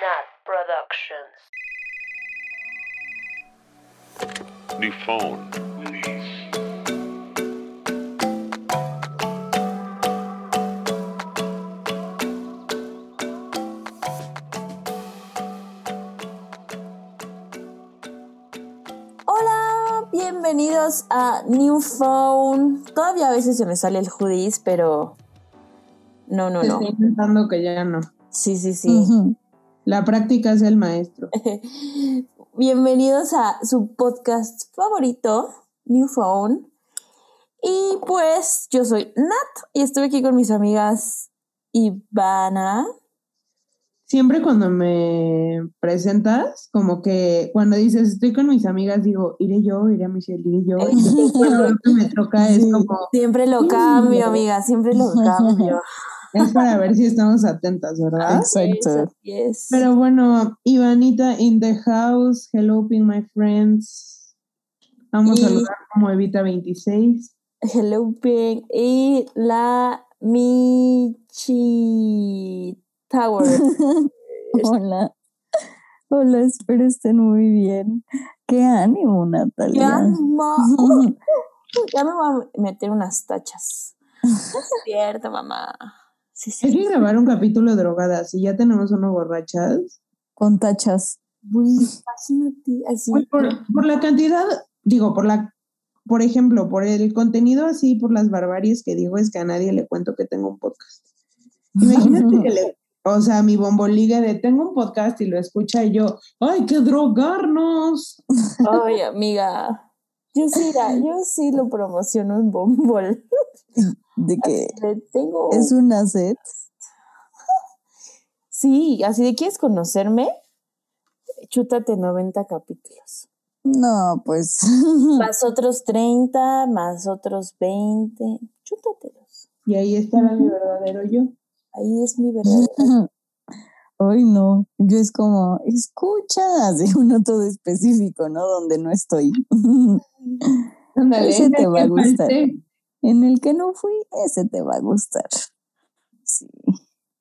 Nat Productions. New phone. Hola, bienvenidos a New Phone. Todavía a veces se me sale el hoodies, pero no, no, no. Estoy intentando que ya no. Sí, sí, sí. La práctica es el maestro. Bienvenidos a su podcast favorito, New Phone. Y pues yo soy Nat y estoy aquí con mis amigas Ivana. Siempre cuando me presentas, como que cuando dices estoy con mis amigas, digo, iré yo, iré a Michelle, iré yo. Y cuando me toca es como, Siempre lo cambio, amiga, siempre lo cambio. Es para ver si estamos atentas, ¿verdad? Exacto. Yes. Pero bueno, Ivanita in the house, hello, ping my friends. Vamos Y- a saludar como Evita 26. Hello, Pink. Y la Michi Tower. Hola. Hola, espero estén muy bien. Qué ánimo, ¡Qué Natalia. ánimo! Uh, ya me voy a meter unas tachas. Es cierto, mamá. Sí, Hay que grabar un capítulo drogadas y ya tenemos uno borrachas. Con tachas. Uy, imagínate así. Por, por la cantidad, digo, por la, por ejemplo, por el contenido así, por las barbaries que digo, es que a nadie le cuento que tengo un podcast. Imagínate que le, o sea, mi bomboliga de tengo un podcast y lo escucha y yo, ¡ay, que drogarnos! Ay, amiga. Yo sí, la- yo sí lo promociono en Bombol. De que Le tengo. es una set. Sí, así de quieres conocerme, chútate 90 capítulos. No, pues. Más otros 30, más otros 20. Chútatelos. Y ahí estará mi verdadero yo. Ahí es mi verdadero. Hoy no. Yo es como, escucha, así uno todo específico, ¿no? Donde no estoy. Ese te va a gustar. En el que no fui, ese te va a gustar. Sí.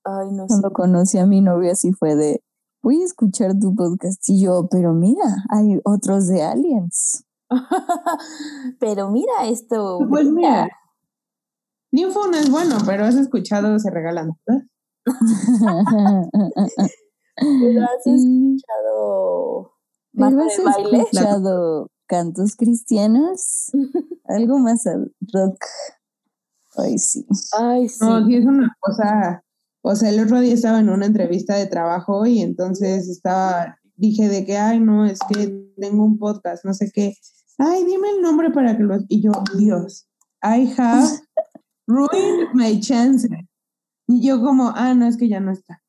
Ay, no sé. Cuando conocí a mi novio así fue de, voy a escuchar tu podcast y yo, pero mira, hay otros de aliens. Pero mira esto. Pues mira, Ninfo no es bueno, pero has escuchado, se regalan. ¿verdad? Pero has Sí. escuchado Pero has de baile. escuchado cantos cristianos, algo más al rock. Ay, sí. Ay, sí. No, sí es una cosa, o sea, el otro día estaba en una entrevista de trabajo y entonces estaba, dije de que, ay, no, es que tengo un podcast, no sé qué. Ay, dime el nombre para que lo... Y yo, Dios, I have ruined my chance. Y yo como, ah, no, es que ya no está.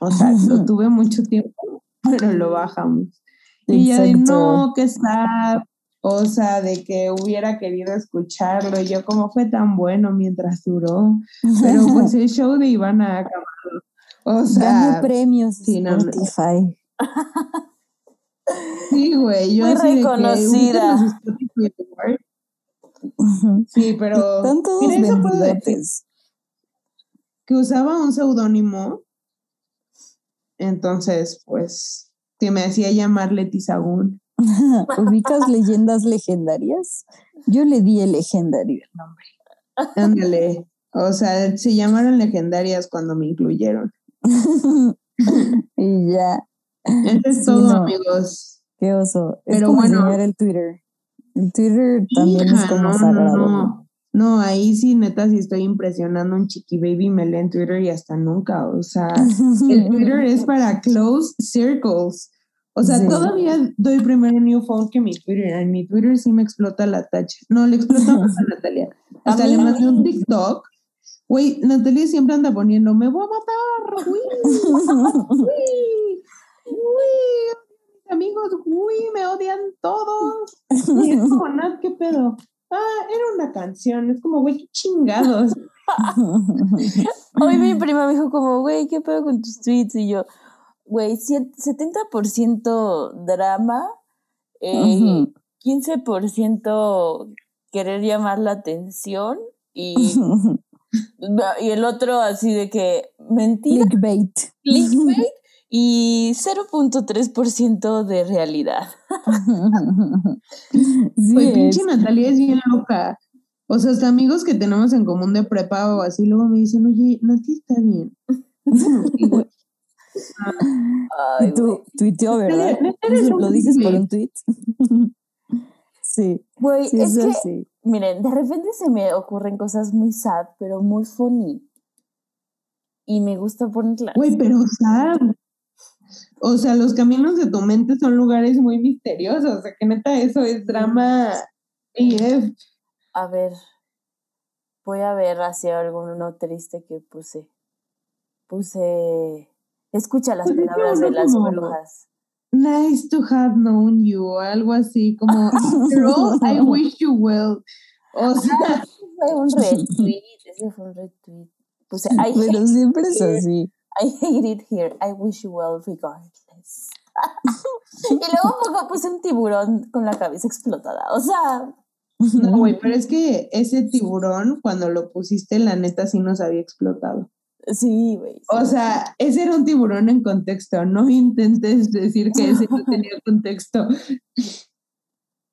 O sea, lo tuve mucho tiempo, pero lo bajamos. Y ella de, Exacto. no, que está... O sea, de que hubiera querido escucharlo. Y yo como fue tan bueno mientras duró. Pero pues el show de Ivana ha acabado. O Ganó sea, premios sí, no. Spotify. sí, güey. Yo Muy de que, reconocida. Sí, pero mira, eso que usaba un seudónimo. Entonces, pues, que me hacía llamar Leti Sagún. ¿Ubicas leyendas legendarias? Yo le di el legendario el nombre. Ándale. O sea, se llamaron legendarias cuando me incluyeron. y ya. Eso es Sí, todo, no. amigos. Qué oso. Es Pero como bueno. el Twitter. El Twitter también es como no, no, sagrado. No, no, ahí sí, neta, sí estoy impresionando un chiqui baby, me lee en Twitter y hasta nunca. O sea, el Twitter es para close circles. O sea, Sí. todavía doy primero New Phone que mi Twitter. En mi Twitter sí me explota la tacha. No, le explota más a Natalia. Hasta le mandé un TikTok. Güey, Natalia siempre anda poniendo, me voy a matar. Uy, uy, uy, mis amigos, uy, me odian todos. Y es como, Nat, ¿qué pedo? Ah, era una canción. Es como, güey, qué chingados. Hoy mi prima me dijo como, güey, ¿qué pedo con tus tweets? Y yo, güey, siet- 70% drama, eh, Ujú. 15% querer llamar la atención y, y el otro así de que mentira, Clickbait. clickbait y 0.3% de realidad. sí, Pues es. pinche Natalia es bien loca. O sea, hasta amigos que tenemos en común de prepa o así, luego me dicen, oye, Nati está bien. Y, güey, Ay, Y tú tuiteó, ¿verdad? ¿Lo dices por un tweet? sí, Güey, sí, es es que, así. miren, de repente se me ocurren cosas muy sad, pero muy funny. Y me gusta ponerlas. Güey, pero Sam, o sea, los caminos de tu mente son lugares muy misteriosos. O sea, que neta, eso es drama AF. A ver, voy a ver hacia alguno triste que puse. Puse. Escucha las Pues palabras de las brujas. Nice to have known you, o algo así, como, after all, I wish you well. O sea, Fue un retweet, ese fue un retweet. Puse, I Pero hate, siempre es así. I hate it here. I wish you well regardless. y luego poco puse un tiburón con la cabeza explotada. O sea, no, güey, pero es que ese tiburón, cuando lo pusiste, la neta sí nos había explotado. Sí, güey. sí. O sea, ese era un tiburón en contexto. No intentes decir que ese no tenía contexto.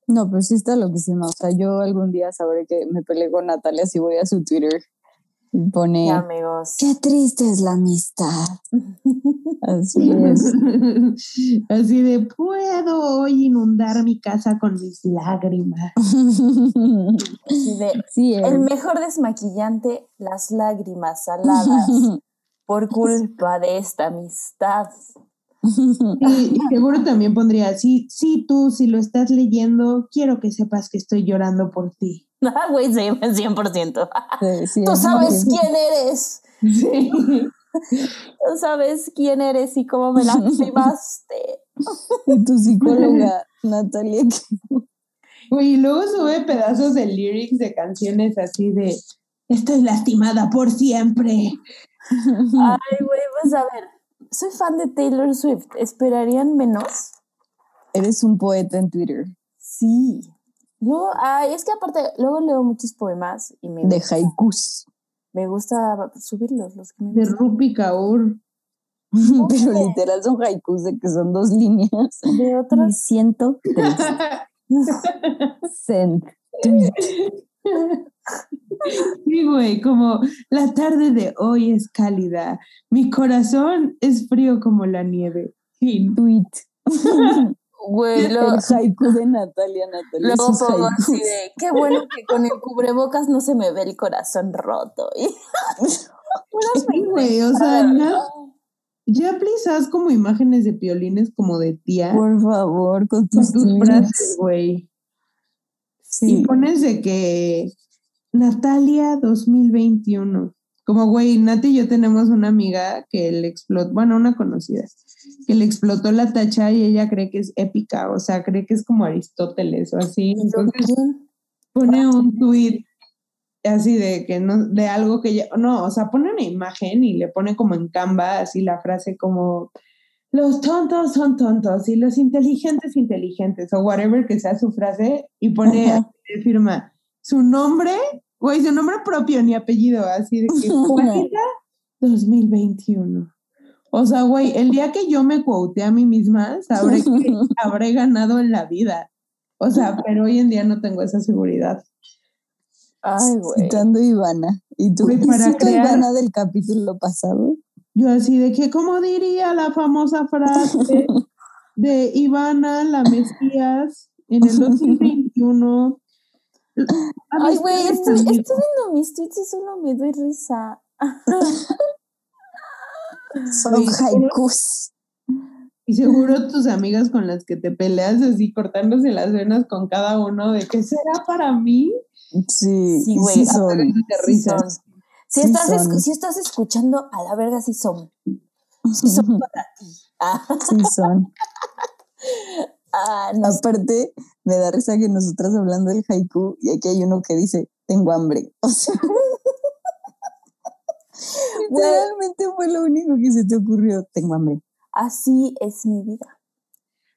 No, pero sí está loquísima. O sea, yo algún día sabré que me peleé con Natalia si voy a su Twitter pone, amigos. qué triste es la amistad. Así es. Así de, puedo hoy inundar mi casa con mis lágrimas. Así de, sí el mejor desmaquillante, las lágrimas saladas por culpa de esta amistad. Y seguro también pondría, sí, sí, tú, si lo estás leyendo, quiero que sepas que estoy llorando por ti. Ah, güey, sí, 100%. Sí, sí, Tú es sabes quién eres. Sí. Tú sabes quién eres y cómo me lastimaste. Y tu psicóloga, Natalia, Güey, y luego sube pedazos de lyrics de canciones así de, estoy lastimada por siempre. Ay, güey, pues a ver. Soy fan de Taylor Swift. ¿Esperarían menos? eres un poeta en Twitter Sí. Luego, ay, es que aparte, luego leo muchos poemas y me, de gusta, haikus. me gusta subirlos, los que me De. Rupi Kaur. Pero literal son haikus de que son dos líneas. De Y otros. siento sent. tweet. Sí, güey, como la tarde de hoy es cálida, mi corazón es frío como la nieve. Fin. Tweet. Güey, luego, El haiku de Natalia, Natalia. luego pongo así haikus. de, qué bueno que con el cubrebocas no se me ve el corazón roto. Güey, o sea, na- ya please haz como imágenes de piolines como de tía Por favor, con con tus, tus tweets. frases, güey. Sí. Y pones de que Natalia 2021. Como, güey, Nati y yo tenemos una amiga que le explotó, bueno, una conocida, que le explotó la tacha y ella cree que es épica, o sea, cree que es como Aristóteles o así. Entonces pone un tweet así de que no, de algo que ya, no, o sea, pone una imagen y le pone como en Canva así la frase como los tontos son tontos y los inteligentes inteligentes o whatever que sea su frase y pone, así, firma su nombre, güey, su nombre propio ni apellido, así de que Juanita 2021. O sea, güey, el día que yo me quote a mí misma, sabré que habré ganado en la vida. O sea, pero hoy en día no tengo esa seguridad. Ay, güey. Citando a Ivana. ¿Y tú? Güey, ¿Y para crear- Ivana del capítulo pasado? Yo así de que, ¿cómo diría la famosa frase de Ivana, la Mesías, en el 2021? Ay, güey, estoy, viendo mis tweets y solo me doy risa. Son haikus. Y seguro tus amigas con las que te peleas así cortándose las venas con cada uno de que será para mí. Sí, Sí, güey, sí son. De Sí risas. son. Si, Sí estás son. escu- si estás escuchando, a la verga sí son. Sí son para ti. Ah, Sí son. Ah, no. Aparte, me da risa que nosotras hablando del haiku y aquí hay uno que dice, tengo hambre. O sea, literalmente fue lo único que se te ocurrió, tengo hambre. Así es mi vida.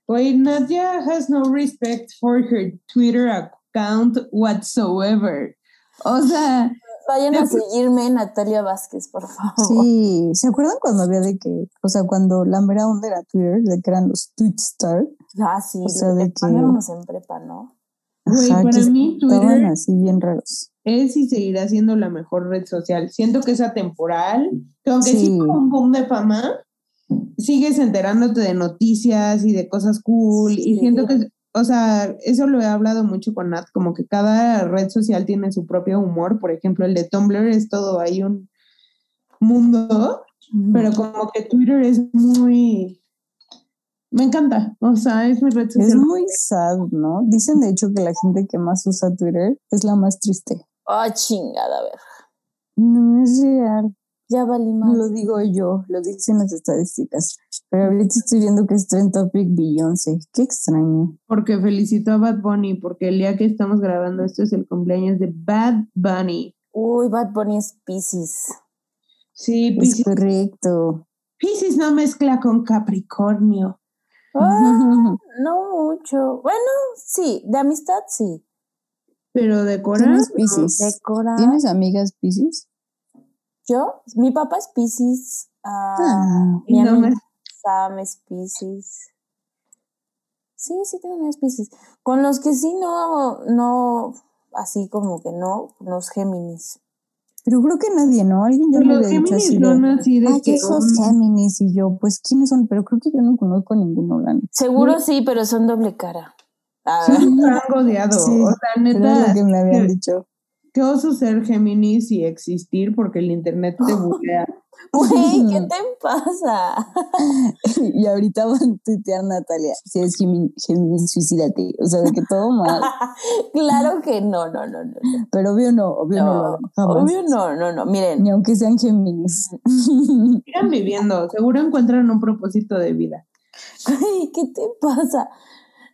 Güey, Nadia has no respect for her Twitter account whatsoever. O sea, vayan a seguirme, Natalia Vázquez, por favor. Sí, ¿se acuerdan cuando había de que, o sea, cuando la mera onda era Twitter, de que eran los Twitstar? Ah, sí, O sea, lo de que en prepa, ¿no? Güey, para que mí estaban Twitter así bien raros. es y seguirá siendo la mejor red social. Siento que es atemporal, que aunque sí, Sí. un boom de fama, sigues enterándote de noticias y de cosas cool. Y siento que, o sea, eso lo he hablado mucho con Nat, como que cada red social tiene su propio humor. Por ejemplo, el de Tumblr es todo ahí un mundo, pero como que Twitter es muy... Me encanta, o sea, es mi red social. Es muy sad, ¿no? Dicen de hecho que la gente que más usa Twitter es la más triste. Ah, chingada, a ver. No es real. Ya valí No más. lo digo yo, lo dicen las estadísticas. Pero ahorita estoy viendo que es Trend Topic Beyoncé. Qué extraño. Porque felicito a Bad Bunny, porque el día que estamos grabando esto es el cumpleaños de Bad Bunny. Uy, Bad Bunny es Pisces. Sí, Es Piscis, correcto. Piscis no mezcla con Capricornio. Ah, no mucho. Bueno, sí, de amistad sí. Pero de Cora, ¿Tienes amigas Piscis? Yo, mi papá es Pisces. ah, Ah, mi no amiga me- Sam es Pisces. Sí, sí tengo amigos Pisces. Con los que sí no, no, así como que no, los Géminis. Pero creo que nadie, ¿no? Alguien ya me los había dicho Géminis así de, son así de Ay, que que sos un- Géminis y yo, pues ¿quiénes son? Pero creo que yo no conozco a ninguno, la neta. Seguro sí, pero son doble cara. Ah, son un odiado. Sí, o sea, neta, lo que me habían dicho. qué oso ser Géminis y existir porque el internet te bullea. Güey, ¿qué te pasa? Y ahorita van a tuitear Natalia, si es Géminis, suicídate. O sea, de que todo mal. claro que no, no, no, no. Pero obvio no, obvio no, lo jamás. obvio no, no, no. Miren, Ni aunque sean Géminis. Sigan viviendo, seguro encuentran un propósito de vida. Güey, ¿qué te pasa?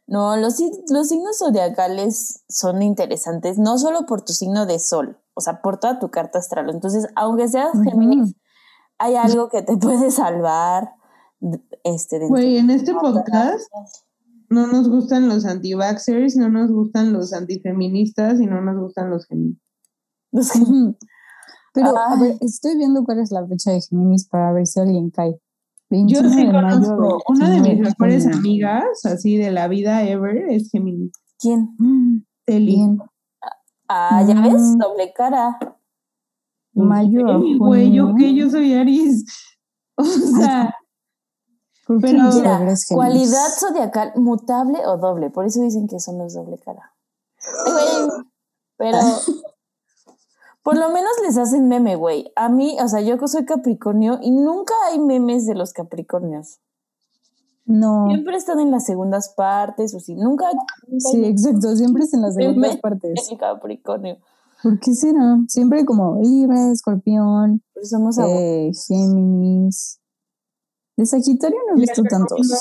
No, los, los signos zodiacales son interesantes, no solo por tu signo de sol, o sea, por toda tu carta astral. Entonces, aunque seas. Géminis, hay algo que te puede salvar. Este, dentro Güey, en este de- podcast no nos gustan los anti-vaxxers, no nos gustan los antifeministas y no nos gustan los Géminis. Los que- Ujú. Pero, a ver, estoy viendo cuál es la fecha de Géminis para ver si alguien cae. Yo 21 sí de mayo. conozco, una de mis 29 mejores amigas, así de la vida ever, es Géminis. ¿Quién? Mm, Teli. Ah, ya ves, Mm. doble cara. Mayo güey, yo que yo soy Aries. O sea, ¿Por qué Pero- Mira, cualidad zodiacal mutable o doble, por eso dicen que son los doble cara. Pero por lo menos les hacen meme, güey. A mí, o sea, yo que soy Capricornio y nunca hay memes de los Capricornios. No. Siempre están en las segundas partes, o si nunca, nunca Sí, exacto. Siempre es en las segundas partes. el Capricornio. ¿Por qué será? Siempre como Libra, Escorpión, somos eh, Géminis. De Sagitario no he les visto tantos. recomiendo,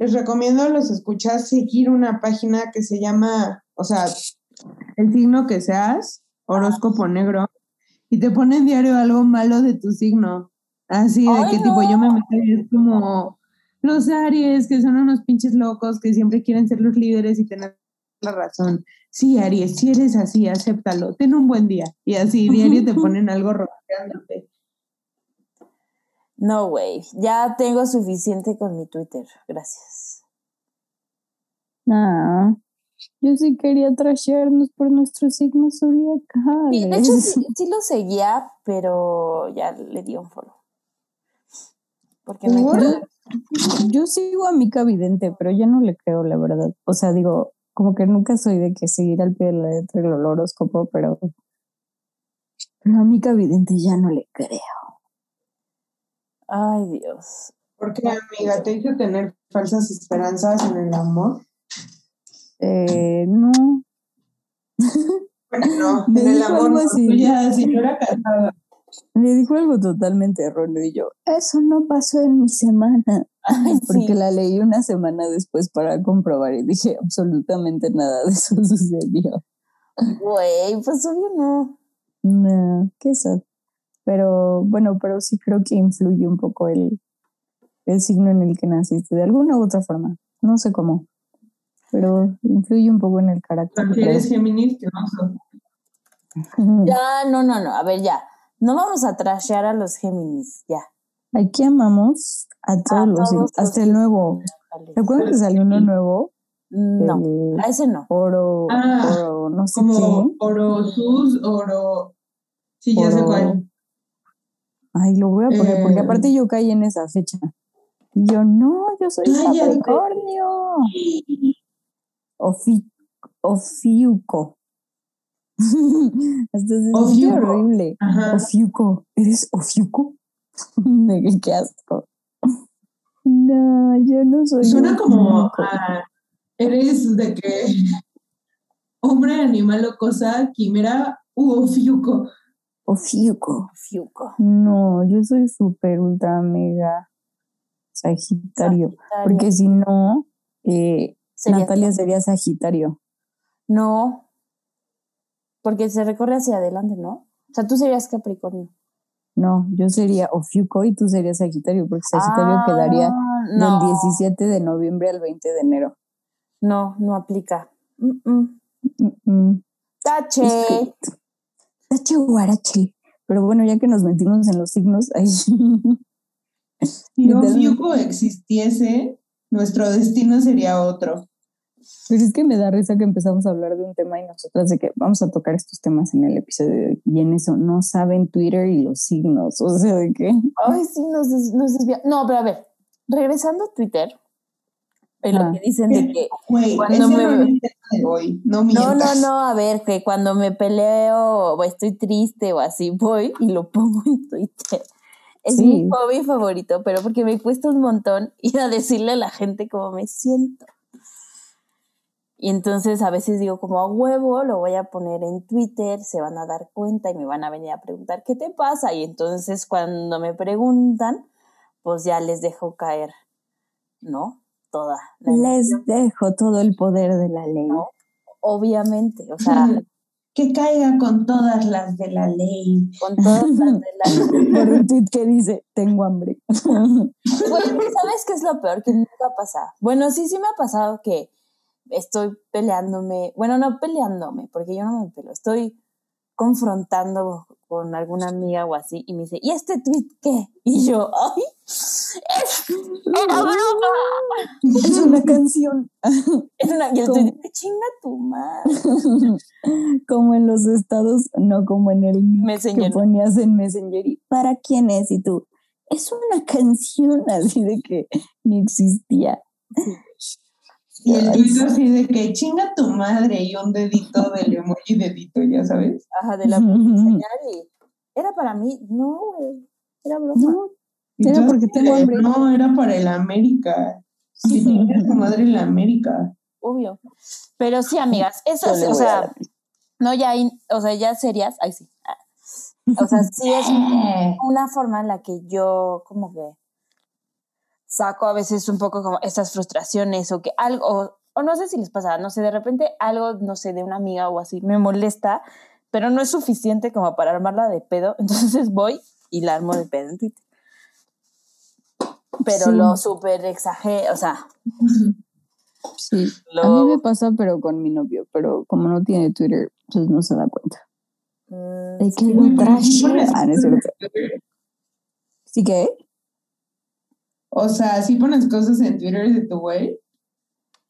les recomiendo a los escuchas seguir una página que se llama, o sea, el signo que seas, horóscopo negro, y te pone en diario algo malo de tu signo. Así de que tipo yo me meto como los Aries, que son unos pinches locos, que siempre quieren ser los líderes y tener la razón. Sí, Aries, si eres así, acéptalo, ten un buen día. Y así diario te ponen algo rodeándote. No, güey, ya tengo suficiente con mi Twitter. Gracias. Ah, yo sí quería trashearnos por nuestros signos zodiacales. Sí, de hecho, sí, sí lo seguía, pero ya le di un follow. Porque me quedé- Yo sigo a Mica Vidente, pero ya no le creo, la verdad. O sea, digo, como que nunca soy de que seguir al pie de la letra el horóscopo, pero, pero a Mica Vidente ya no le creo. Ay, Dios. ¿Por qué, amiga? ¿Te hizo tener falsas esperanzas en el amor? Eh, no, Bueno, no, Me en el amor algo no, así. tú ya señora casada. le dijo algo totalmente erróneo y yo, eso no pasó en mi semana, Ay, porque sí. la leí una semana después para comprobar y dije, absolutamente nada de eso sucedió. Güey, pues obvio no. No, qué sad. Pero bueno, pero sí creo que influye un poco el, el signo en el que naciste, de alguna u otra forma. No sé cómo, pero influye un poco en el carácter. ¿Prefieres Géminis que? Ya, no, no, no. A ver, ya. No vamos a trashear a los Géminis, ya. Aquí amamos a todos los todos los hasta el nuevo. ¿Te acuerdas que salió uno nuevo? No, El a ese no. oro, Ah, oro, no sé Como qué. oro sus, oro. Sí, ya sé cuál. Ay, lo voy a poner, porque Eh. aparte yo caí en esa fecha. Y yo, no, yo soy. Capricornio. Ofi, ofiuco. Hasta se siente Ofiuco. horrible. Ajá. Ofiuco. ¿Eres Ofiuco? Qué- asco. No, yo no soy. Suena como a- eres de que hombre, animal o cosa, quimera u ofiuco. Ofiuco. Fiuco. No, yo soy súper ultra mega Sagitario. Porque si no, eh, Sería- Natalia sería Sagitario. No. Porque se recorre hacia adelante, ¿no? O sea, tú serías Capricornio. No, yo sería Ofiuco y tú serías Sagitario, porque Sagitario Ah, quedaría no, del 17 de noviembre al 20 de enero. No, no aplica. Mm. Mm, mm. Tache. Tache guarache. Pero bueno, ya que nos metimos en los signos, ahí. Si Literal. ofiuco existiese, nuestro destino sería otro. Pero es que me da risa que empezamos a hablar de un tema y nosotras de que vamos a tocar estos temas en el episodio de hoy. Y en eso no saben Twitter y los signos. O sea, de qué. Ay, sí, nos, des- nos desvia- No, pero a ver, regresando a Twitter, en lo Ah. que dicen de que. Cuando me- es de hoy. No No, no, no, a ver, que cuando me peleo o estoy triste o así, voy y lo pongo en Twitter. Es Sí. mi hobby favorito, pero porque me cuesta un montón ir a decirle a la gente cómo me siento. Y entonces a veces digo como a huevo, lo voy a poner en Twitter, se van a dar cuenta y me van a venir a preguntar, ¿qué te pasa? Y entonces cuando me preguntan, pues ya les dejo caer, ¿no? Toda la Les dejo todo el poder de la ley. ¿no? Obviamente, o sea, Que caiga con todas las de la ley. con todas las de la... Por un tweet que dice, tengo hambre. Güey, ¿sabes qué es lo peor? Que nunca pasa. Bueno, sí, sí me ha pasado que estoy peleándome, bueno, no peleándome, porque yo no me peleo, estoy confrontando con alguna amiga o así y me dice, ¿y este tweet qué? Y yo, ¡ay! ¡Es, era broma! Es una canción. Es una, y el dice, chinga tu madre. como en los estados, no como en el que Messenger. ponías en Messenger. y, ¿Para quién es? Y tú, es una canción así de que ni existía. Y el tuit así de que chinga tu madre y un dedito del emoji dedito, ya sabes. Ajá, de la señal y era para mí, no, güey, era broma. No, Era tú porque así tengo de, hambre. No, era para el América. Que chinga tu madre en la América. obvio. Pero sí, amigas, eso, le o sea, no ya, in- o sea, ya serias, ay sí. O sea, sí es Eh, una forma en la que yo como que saco a veces un poco como estas frustraciones o que algo, o, o no sé si les pasa, no sé, de repente algo, no sé, de una amiga o así me molesta, pero no es suficiente como para armarla de pedo, entonces voy y la armo de pedo en Twitter. Pero Sí. lo súper exagero, o sea, Sí, lo... a mí me pasa, pero con mi novio, pero como no tiene Twitter, pues no se da cuenta. mm, De que lo sí trash. pones Ah, no es cierto. ¿Sí que? O sea, si pones cosas en Twitter de tu güey.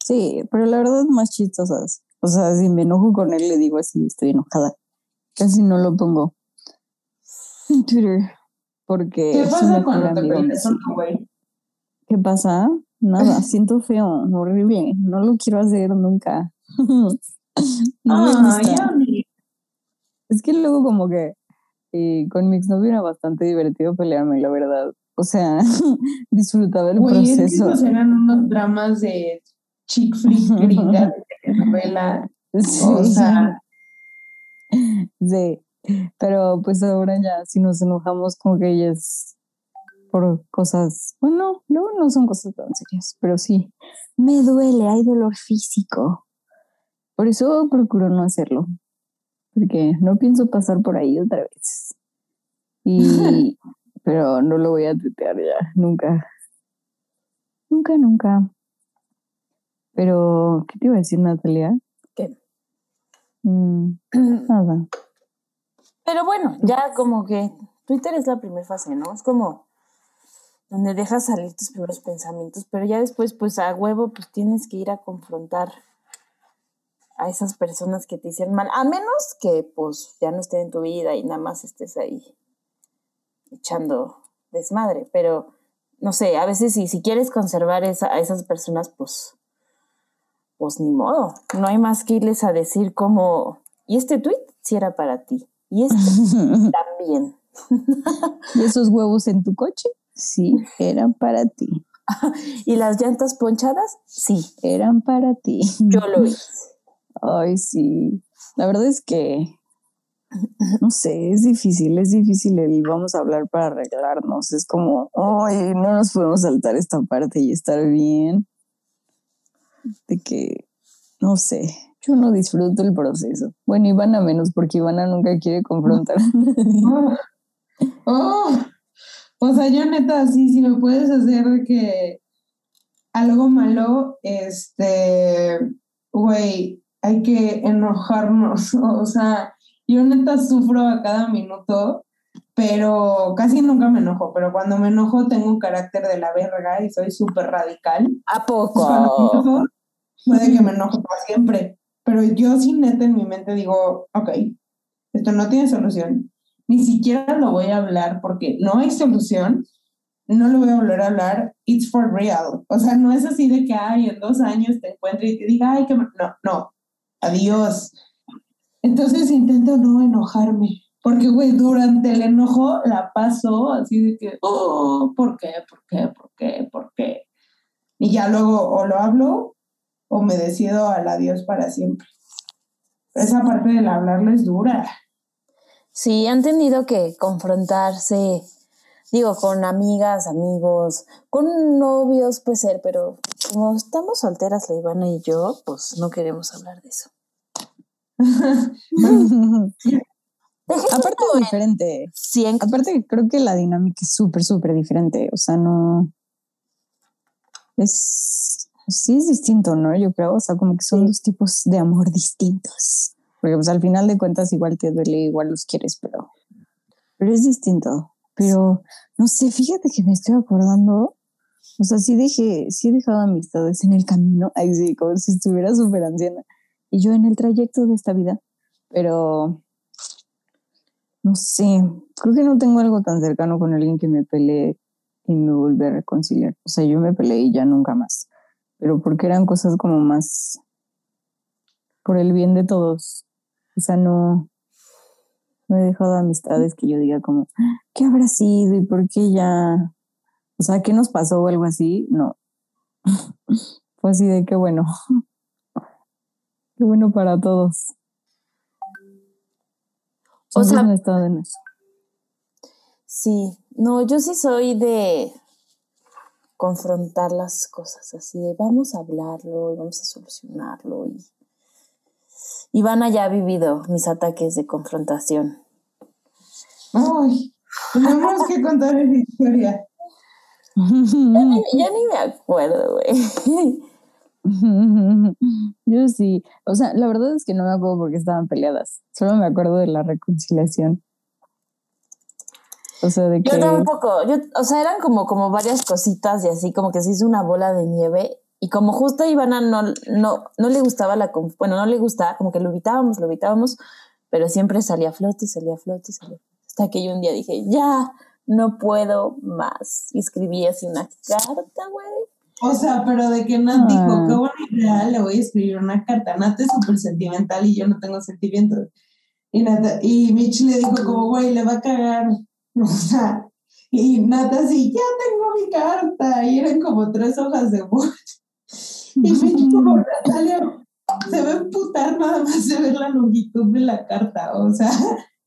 Sí, pero la verdad más chistosas. O sea, si me enojo con él, le digo así, estoy enojada. Casi no lo pongo en Twitter. Porque ¿Qué pasa cuando te peleas con tu güey? ¿Qué pasa? Nada, siento feo, horrible. No lo quiero hacer nunca. no me gusta. Es que luego como que eh, con mi exnovio era bastante divertido pelearme, la verdad. O sea, disfrutaba el Güey, es que proceso. esos eran unos dramas de chick flick gringa de telenovela. Sí, O sea, sí. Pero pues ahora ya, si nos enojamos, como que ya es por cosas, bueno, luego no son cosas tan serias, pero sí, me duele, hay dolor físico. Por eso procuro no hacerlo, porque no pienso pasar por ahí otra vez. Y, pero no lo voy a tutear ya, nunca. Nunca, nunca. Pero, ¿qué te iba a decir, Natalia? ¿Qué? Mm, nada. Pero bueno, ya como que Twitter es la primera fase, ¿no? Es como donde dejas salir tus primeros pensamientos, pero ya después, pues a huevo, pues tienes que ir a confrontar a esas personas que te hicieron mal, a menos que pues ya no estén en tu vida y nada más estés ahí echando desmadre, pero no sé, a veces si, si quieres conservar esa, a esas personas, pues, pues ni modo, no hay más que irles a decir como, y este tweet sí era para ti, y este también. ¿Y esos huevos en tu coche? Sí, eran para ti. ¿Y las llantas ponchadas? Sí. Eran para ti. Yo lo hice. Ay, sí. La verdad es que, no sé, es difícil, es difícil el vamos a hablar para arreglarnos. Es como, ay, no nos podemos saltar esta parte y estar bien. De que, no sé, yo no disfruto el proceso. Bueno, Ivana menos, porque Ivana nunca quiere confrontar a nadie. Oh, o sea, yo neta, sí, si me puedes hacer de que algo malo, este, güey, hay que enojarnos. O sea, yo neta sufro a cada minuto, pero casi nunca me enojo. Pero cuando me enojo tengo un carácter de la verga y soy súper radical. ¿A poco? Enojo, puede que me enojo para siempre. Pero yo sí neta en mi mente digo, ok, esto no tiene solución. Ni siquiera lo voy a hablar porque no hay solución. No lo voy a volver a hablar. It's for real. O sea, no es así de que, ay, en dos años te encuentre y te diga, ay, que. No, no. Adiós. Entonces intento no enojarme. Porque, güey, durante el enojo la paso así de que, oh, ¿por qué? ¿Por qué? ¿Por qué? ¿Por qué? Y ya luego o lo hablo o me decido al adiós para siempre. Esa parte del hablarlo es dura. Sí, han tenido que confrontarse, digo, con amigas, amigos, con novios, puede ser, pero como estamos solteras, la Ivana y yo, pues no queremos hablar de eso. Aparte es diferente. Sí, en- Aparte creo que la dinámica es súper, súper diferente. O sea, no... Es... Sí es distinto, ¿no? Yo creo. O sea, como que son dos tipos de amor distintos. Porque pues al final de cuentas igual te duele, igual los quieres, pero... Pero es distinto. Pero, no sé, fíjate que me estoy acordando. O sea, sí dejé, sí he dejado amistades en el camino. Ay, sí, como si estuviera súper anciana. Y yo en el trayecto de esta vida. Pero no sé, creo que no tengo algo tan cercano con alguien que me peleé y me volví a reconciliar. O sea, yo me peleé y ya nunca más. Pero porque eran cosas como más por el bien de todos. O sea, no, no he dejado amistades que yo diga como, ¿qué habrá sido y por qué ya? O sea, ¿qué nos pasó o algo así? No. Fue así de qué bueno. Qué bueno para todos. O sea- en. Sí, no, yo sí soy de confrontar las cosas, así de vamos a hablarlo y vamos a solucionarlo. Y Ivana ya ha vivido mis ataques de confrontación. Ay, tenemos que contar esa historia. Ya ni, ya ni me acuerdo, güey. Yo sí, o sea, la verdad es que no me acuerdo porque estaban peleadas, solo me acuerdo de la reconciliación. O sea, de que... Yo tampoco, yo, o sea, eran como, como varias cositas y así, como que se hizo una bola de nieve. Y como justo a Ivana no, no, no le gustaba la, conf- bueno, no le gustaba, como que lo evitábamos, lo evitábamos, pero siempre salía a flote, salía a flote, salía a flote. Hasta que yo un día dije, ya, no puedo más. Y escribí así una carta, güey. O sea, pero de que Nat dijo, Ah. qué buena idea, le voy a escribir una carta. Nat es súper sentimental y yo no tengo sentimientos. Y, Nat, y Mitch le dijo como, güey, le va a cagar. O sea, y Nat así, ya tengo mi carta. Y eran como tres hojas de Word. Y Mitch como, Natalia, se va a emputar nada más de ver la longitud de la carta. O sea,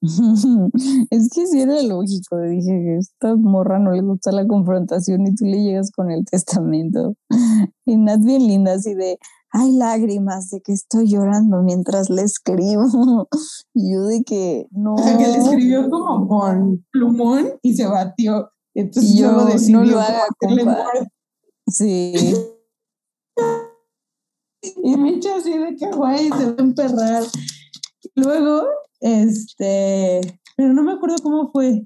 es que sí era lógico, dije que esta morra no le gusta la confrontación y tú le llegas con el testamento. Y Nat bien linda, así de, hay lágrimas de que estoy llorando mientras le escribo. Y yo de que no. o sea, que le escribió como con plumón y se batió. Entonces Y yo, luego no decidió lo haga, compa. Sí. Y me echa así de que, güey, se va a emperrar. Luego, este, pero no me acuerdo cómo fue.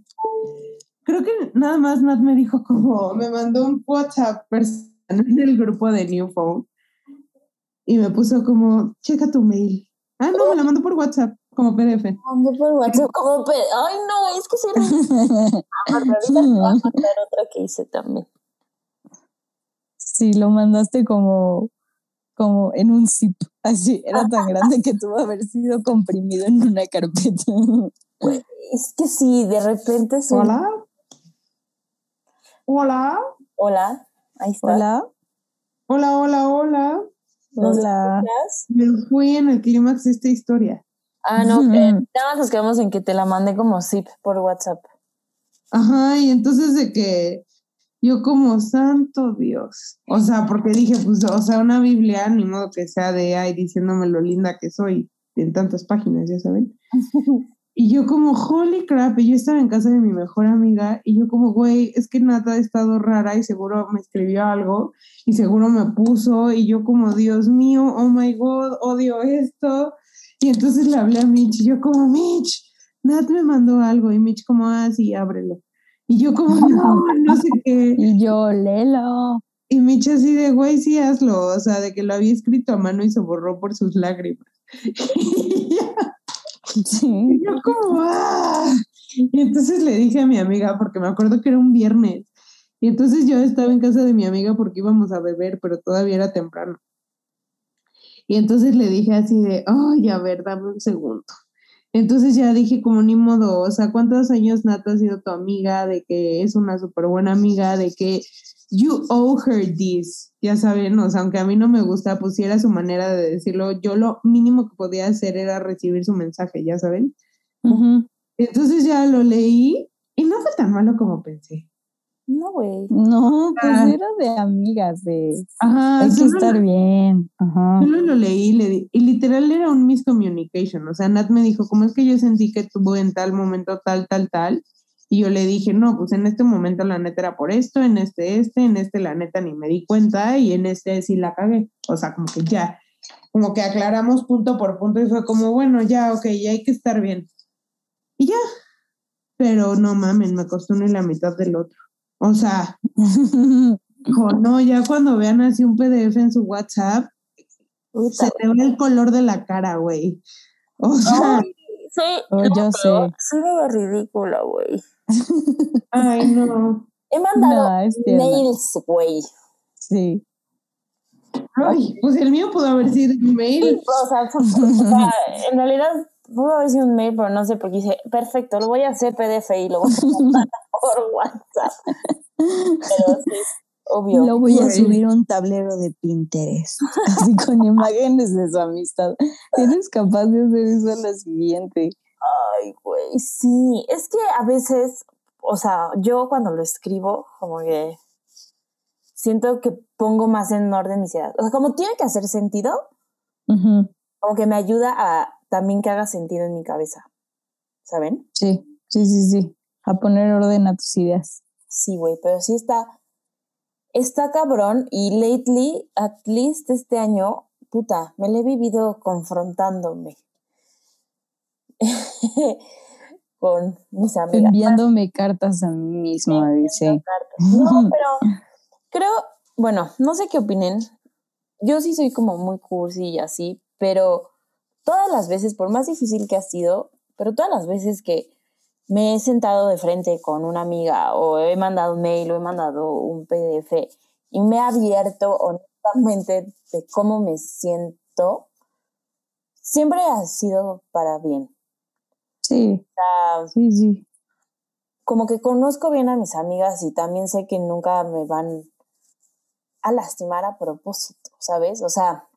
Creo que nada más Nat me dijo como, me mandó un WhatsApp personal en el grupo de New Phone y me puso como, checa tu mail. Ah, no, me la mandó por WhatsApp, como PDF. Mandó por WhatsApp como PDF. Ay, no, es que sí. ahorita te voy a contar otra que hice también. Sí, lo mandaste como, como en un zip. Así, era tan grande que tuvo que haber sido comprimido en una carpeta. Es que sí, de repente soy... Hola. Hola. Hola, ahí está. Hola. Hola, hola, hola. ¿Nos Hola. Me fui en el clímax de esta historia. Ah, no, que nada más nos quedamos en que te la mandé como zip por WhatsApp. Ajá, y entonces de que yo como santo Dios, o sea, porque dije, pues, o sea, una Biblia, ni modo que sea de ay, diciéndome lo linda que soy en tantas páginas, ya saben. Y yo como, holy crap, y yo estaba en casa de mi mejor amiga y yo como, güey, es que Nata ha estado rara y seguro me escribió algo y seguro me puso y yo como, Dios mío, oh my God, odio esto. Y entonces le hablé a Mitch y yo como, Mitch, Nat me mandó algo y Mitch como, ah, sí, ábrelo. Y yo como, no, no sé qué. Y yo, Lelo. Y Mitch así de, güey, sí hazlo, o sea, de que lo había escrito a mano y se borró por sus lágrimas. Y ya. Sí. Y yo como, ¡ah! Y entonces le dije a mi amiga, porque me acuerdo que era un viernes, y entonces yo estaba en casa de mi amiga porque íbamos a beber, pero todavía era temprano. Y entonces le dije así de, ay, a ver, dame un segundo. Entonces ya dije como ni modo, o sea, ¿cuántos años Nata ha sido tu amiga? De que es una súper buena amiga, de que you owe her this, ya saben, o sea, aunque a mí no me gusta, pues si era su manera de decirlo, yo lo mínimo que podía hacer era recibir su mensaje, ya saben. Entonces ya lo leí y no fue tan malo como pensé. No, güey. No, pues Ah. era de amigas, de Ajá, hay que estar bien. Ajá. solo lo leí le di- y literal era un miscommunication, o sea, Nat me dijo, ¿cómo es que yo sentí que tuvo en tal momento tal, tal, tal? Y yo le dije, no, pues en este momento la neta era por esto, en este, este, en este la neta ni me di cuenta y en este sí la cagué. O sea, como que ya, como que aclaramos punto por punto y fue como, bueno, ya, ok, ya hay que estar bien. Y ya. Pero no mamen, me costó uno y la mitad del otro. O sea, hijo, no, ya cuando vean así un PDF en su WhatsApp, Puta, se te ve el color de la cara, güey. O sea, Ay, Oh, no, yo pero sé. soy medio ridícula, güey. ay, no. He mandado No, mails, güey. Sí. Ay, pues el mío pudo haber sido un mail. O sea, fue- o sea, en realidad pudo haber sido un mail, pero no sé por qué dije, perfecto, lo voy a hacer PDF y lo voy a mandar por WhatsApp. Pero sí, obvio. Lo voy a subir a un tablero de Pinterest, así con imágenes de su amistad. ¿Eres capaz de hacer eso a la siguiente? Ay, güey, sí. Es que a veces, o sea, yo cuando lo escribo, como que siento que pongo más en orden mis ideas. O sea, como tiene que hacer sentido, como que me ayuda a también que haga sentido en mi cabeza. ¿Saben? Sí, sí, sí, sí. A poner orden a tus ideas. Sí, güey, pero sí está, está cabrón y lately, at least este año, puta, me lo he vivido confrontándome con mis amigas. Enviándome cartas a mí misma, dice. No, pero creo, bueno, no sé qué opinen. Yo sí soy como muy cursi y así, pero todas las veces, por más difícil que ha sido, pero todas las veces que me he sentado de frente con una amiga o he mandado un mail o he mandado un PDF y me he abierto honestamente de cómo me siento, siempre ha sido para bien. Sí, O sea, sí, sí. como que conozco bien a mis amigas y también sé que nunca me van a lastimar a propósito, ¿sabes? O sea,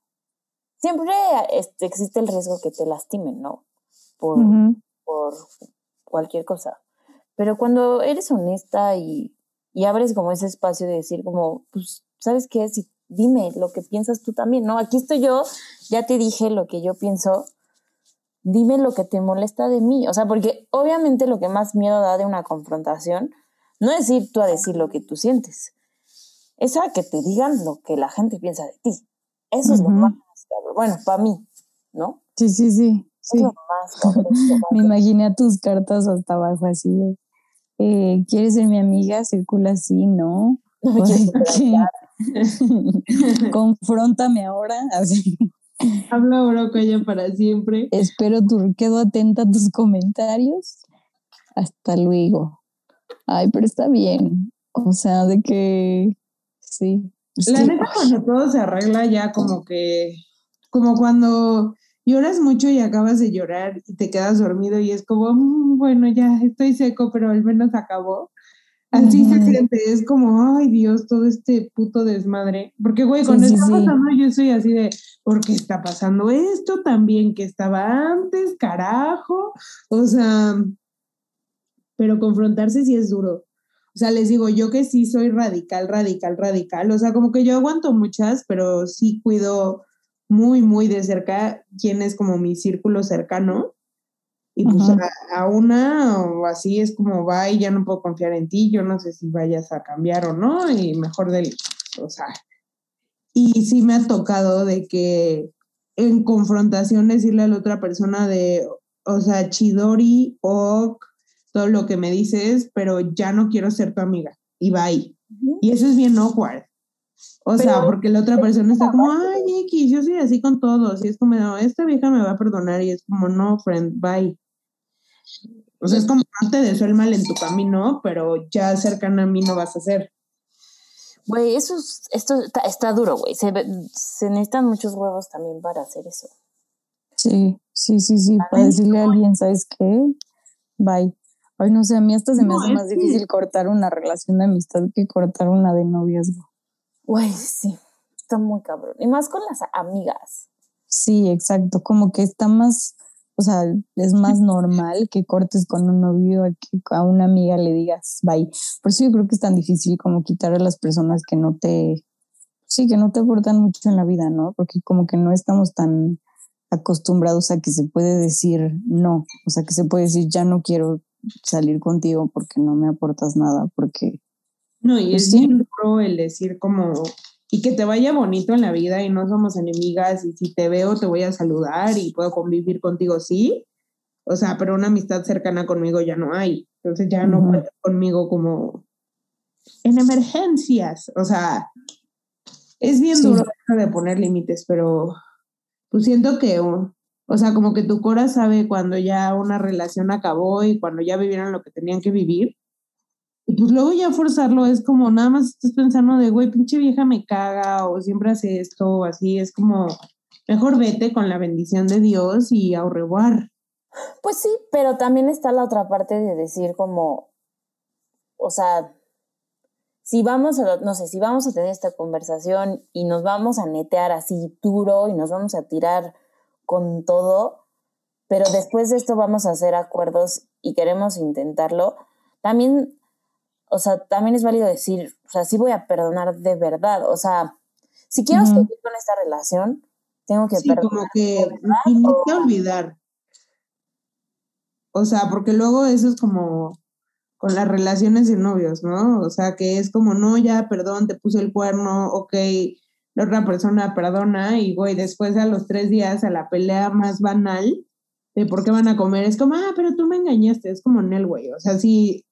siempre este, existe el riesgo que te lastimen, ¿no? Por, por cualquier cosa. Pero cuando eres honesta y, y abres como ese espacio de decir como, pues, ¿sabes qué? Si, dime lo que piensas tú también, ¿no? Aquí estoy yo, ya te dije lo que yo pienso, dime lo que te molesta de mí. O sea, porque obviamente lo que más miedo da de una confrontación no es ir tú a decir lo que tú sientes, es a que te digan lo que la gente piensa de ti. Eso es lo más. Bueno, para mí, ¿no? Sí, sí, sí. Sí. Es lo más cabrón. Me imaginé a tus cartas hasta abajo así de, eh, ¿quieres ser mi amiga? Circula así, ¿no? No me confróntame ahora, así. Habla ella para siempre. Espero tu, quedo atenta a tus comentarios. Hasta luego. Ay, pero está bien. O sea, de que sí. La neta, cuando todo se arregla ya como que, como cuando lloras mucho y acabas de llorar y te quedas dormido y es como, "Mm, bueno, ya estoy seco, pero al menos acabó. Así se Ujú. siente, es como, ay Dios, todo este puto desmadre. Porque, güey, cuando sí, está sí. pasando, yo soy así de, ¿por qué está pasando esto también que estaba antes, carajo? O sea, pero confrontarse sí es duro. O sea, les digo, yo que sí soy radical, radical, radical. O sea, como que yo aguanto muchas, pero sí cuido muy, muy de cerca quién es como mi círculo cercano. Y pues a, a una o así es como va y ya no puedo confiar en ti, yo no sé si vayas a cambiar o no, y mejor del, o sea, y sí me ha tocado de que en confrontación decirle a la otra persona de, o sea, chidori, ok, todo lo que me dices, pero ya no quiero ser tu amiga, y bye. Y eso es bien awkward. O sea, porque la otra persona está como, ay, X, yo soy así con todos. Y es como, no, esta vieja me va a perdonar. Y es como, no, friend, bye. O sea, es como, no te deseo el mal en tu camino, pero ya cercana a mí no vas a ser. Güey, eso es- esto está, está duro, güey. Se, se necesitan muchos huevos también para hacer eso. Sí, sí, sí, sí. Para decirle a alguien, ¿sabes qué? Bye. Ay, no sé, a mí hasta se me No, hace más que- difícil cortar una relación de amistad que cortar una de noviazgo. Güey, sí. Está muy cabrón. Y más con las amigas. Sí, exacto. Como que está más, o sea, es más normal que cortes con un novio a que a una amiga le digas bye. Por eso yo creo que es tan difícil como quitar a las personas que no te, sí, que no te aportan mucho en la vida, ¿no? Porque como que no estamos tan acostumbrados a que se puede decir no, o sea, que se puede decir ya no quiero salir contigo porque no me aportas nada, porque No, y es bien duro el decir como, y que te vaya bonito en la vida y no somos enemigas y si te veo te voy a saludar y puedo convivir contigo, sí. O sea, pero una amistad cercana conmigo ya no hay. Entonces ya no cuentas conmigo como en emergencias. O sea, es bien Sí. duro de poner límites, pero pues siento que, o o sea, como que tu cora sabe cuando ya una relación acabó y cuando ya vivieron lo que tenían que vivir. Y pues luego ya forzarlo es como nada más estás pensando de, güey, pinche vieja me caga o siempre hace esto o así. Es como, mejor vete con la bendición de Dios y a revoir. Pues sí, pero también está la otra parte de decir como, o sea, si vamos a, no sé, si vamos a tener esta conversación y nos vamos a netear así duro y nos vamos a tirar con todo, pero después de esto vamos a hacer acuerdos y queremos intentarlo, también, o sea, también es válido decir, o sea, sí voy a perdonar de verdad, o sea, si quiero seguir con esta relación, tengo que Sí, perdonar. como que y no te olvidar. O sea, porque luego eso es como con las relaciones de novios, ¿no? O sea, que es como, no, ya, perdón, te puse el cuerno, ok, la otra persona perdona y, güey, después a los tres días a la pelea más banal de por qué van a comer, es como, ah, pero tú me engañaste, es como Nel, güey. O sea, si,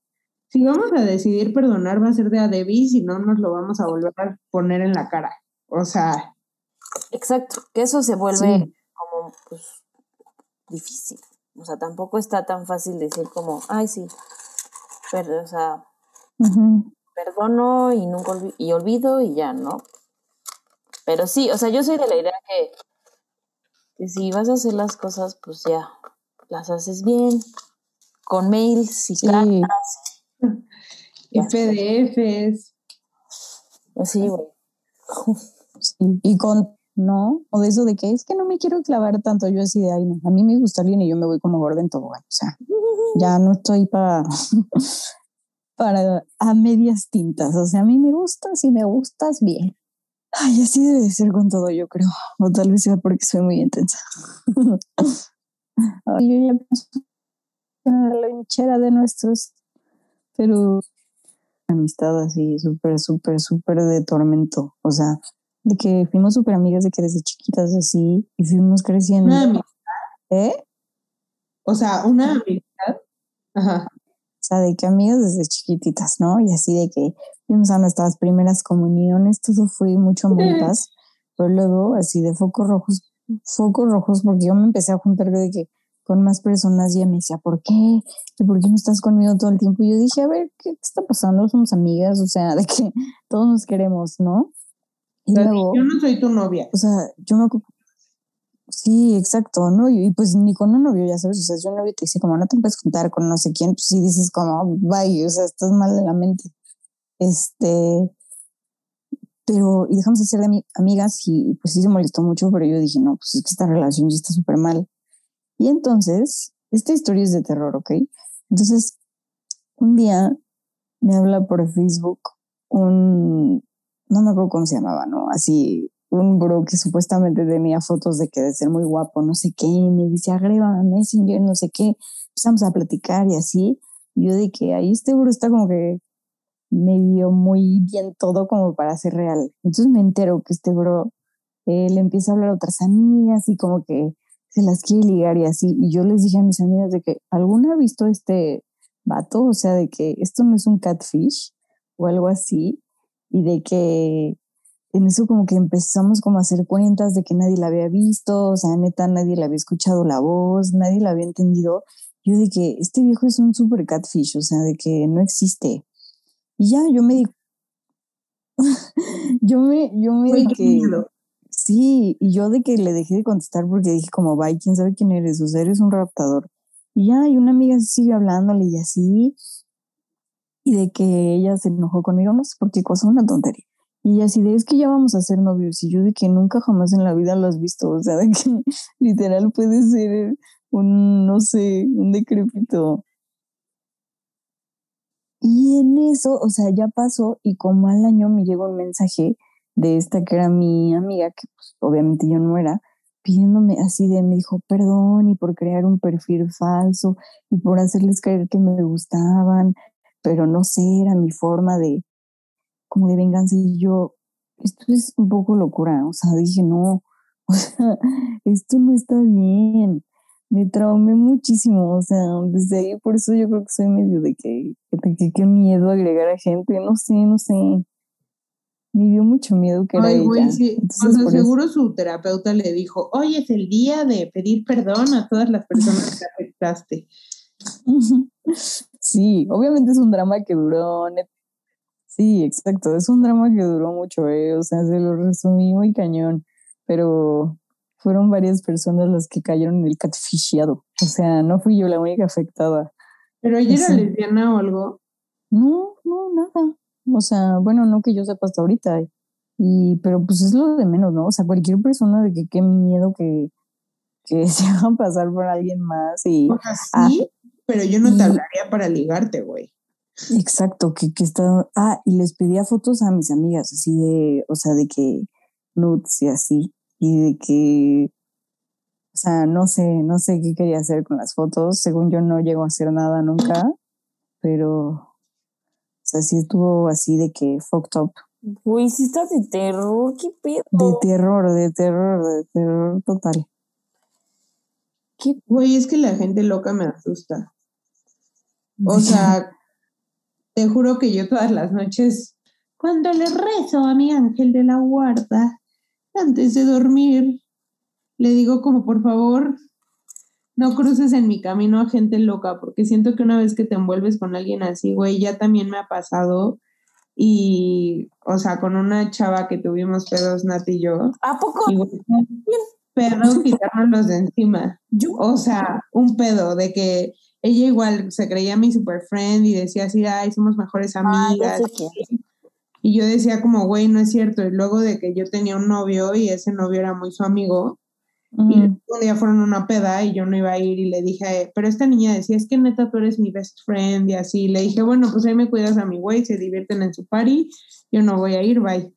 si vamos a decidir perdonar, va a ser de a si no, nos lo vamos a volver a poner en la cara. O sea, Exacto, que eso se vuelve Sí. como pues difícil. O sea, tampoco está tan fácil decir como, ay sí, pero, o sea, perdono y nunca olvi- y olvido y ya, ¿no? Pero sí, o sea, yo soy de la idea que, que si vas a hacer las cosas, pues ya, las haces bien, con mails y Sí. cartas. Y. PDFs. Sí, güey. Sí, y con, ¿no? O de eso de que es que no me quiero clavar tanto, yo así de, ay, no, a mí me gusta alguien y yo me voy como gorda en tobogán, o sea, ya no estoy para, para a medias tintas, o sea, a mí me gustas y me gustas bien. Ay, así debe de ser con todo, yo creo, o tal vez sea porque soy muy intensa. Ay, yo ya pienso en la lonchera de nuestros, pero amistad así, súper, súper, súper de tormento, o sea, de que fuimos súper amigas de que desde chiquitas así y fuimos creciendo. Una ami- ¿Eh? O sea, una amistad. Ajá. O sea, de que amigas desde chiquititas, ¿no? Y así de que fuimos a nuestras primeras comuniones, todo fue mucho muy paz, pero luego así de focos rojos, focos rojos, porque yo me empecé a juntar de que con más personas y ella me decía, ¿por qué? ¿Y por qué no estás conmigo todo el tiempo? Y yo dije, a ver, ¿qué, está pasando? Somos amigas, o sea, de que todos nos queremos, ¿no? Y luego, yo no soy tu novia. O sea, yo me Sí, exacto, ¿no? Y, pues ni con un novio, ya sabes, o sea, si un novio te dice como no te puedes juntar con no sé quién, pues sí dices como, vaya, o sea, estás mal de la mente. Este, pero, y dejamos de ser de amigas y pues sí se molestó mucho, pero yo dije, no, pues es que esta relación ya está súper mal. Y entonces, esta historia es de terror, ¿ok? Entonces, un día me habla por Facebook un, no me acuerdo cómo se llamaba, ¿no? Así, un bro que supuestamente tenía fotos de que de ser muy guapo, no sé qué, y me dice, agrega Messenger, no sé qué, empezamos a platicar y así. yo de que ahí este bro está como que me dio muy bien todo como para ser real. Entonces me entero que este bro, eh, le empieza a hablar a otras amigas y como que se las quiere ligar y así. Y yo les dije a mis amigas de que, ¿alguna ha visto este vato? O sea, de que esto no es un catfish o algo así. Y de que en eso como que empezamos como a hacer cuentas de que nadie la había visto, o sea, neta, nadie le había escuchado la voz, nadie la había entendido. Yo de que este viejo es un super catfish, o sea, de que no existe. Y ya, yo me di... yo me, yo me di que... Sí, y yo de que le dejé de contestar porque dije como, bye, quién sabe quién eres, o sea, eres un raptador. Y ya, y una amiga sigue hablándole y así, y de que ella se enojó conmigo, no sé por qué cosa, una tontería. Y así de, es que ya vamos a ser novios. Y yo de que nunca jamás en la vida lo has visto. O sea, de que literal puede ser un, no sé, un decrépito. Y en eso, o sea, ya pasó y como al año me llegó un mensaje de esta que era mi amiga, que pues obviamente yo no era, pidiéndome así de, me dijo, perdón, y por crear un perfil falso, y por hacerles creer que me gustaban, pero no sé, era mi forma de, como de venganza y yo, esto es un poco locura, o sea, dije, no, o sea, esto no está bien, me traumé muchísimo, o sea, desde ahí, por eso yo creo que soy medio de que, que, que, miedo agregar a gente, no sé, no sé, me dio mucho miedo que era ella. Sí. Entonces, seguro su terapeuta le dijo, hoy es el día de pedir perdón a todas las personas que afectaste. Sí, obviamente es un drama que duró Sí, exacto. Es un drama que duró mucho, ¿eh? O sea, se lo resumí muy cañón, pero fueron varias personas las que cayeron en el catfishiado. O sea, no fui yo la única afectada. ¿Pero ella era lesbiana o algo? No, no, nada. O sea, bueno, no que yo sepa hasta ahorita. Y, pero pues es lo de menos, ¿no? O sea, cualquier persona de que qué miedo que, que se hagan pasar por alguien más y... O sea, sí, pero yo no te hablaría para ligarte, güey. Exacto, que, que está, ah, y les pedía fotos a mis amigas, así de, o sea, de que nudes y así, y de que, o sea, no sé, no sé qué quería hacer con las fotos, según yo no llego a hacer nada nunca, pero, sea, sí estuvo así de que fucked up. Güey, sí está de terror, qué pedo. De terror, de terror, de terror total. ¿Qué? Güey, es que la gente loca me asusta. O sea, te juro que yo todas las noches, cuando le rezo a mi ángel de la guarda, antes de dormir, le digo como por favor, no cruces en mi camino a gente loca, porque siento que una vez que te envuelves con alguien así, güey, ya también me ha pasado. Y, o sea, con una chava que tuvimos pedos, Nat y yo. ¿A poco? Y, pedos quitárnoslos de encima. O sea, un pedo de que ella igual se creía mi super friend y decía así, ay, somos mejores amigas. y yo decía como, güey, no es cierto. Y luego de que yo tenía un novio y ese novio era muy su amigo, y un día fueron a una peda y yo no iba a ir y le dije, pero esta niña decía, es que neta tú eres mi best friend y así. Le dije, bueno, pues ahí me cuidas a mi güey, se divierten en su party, yo no voy a ir, bye.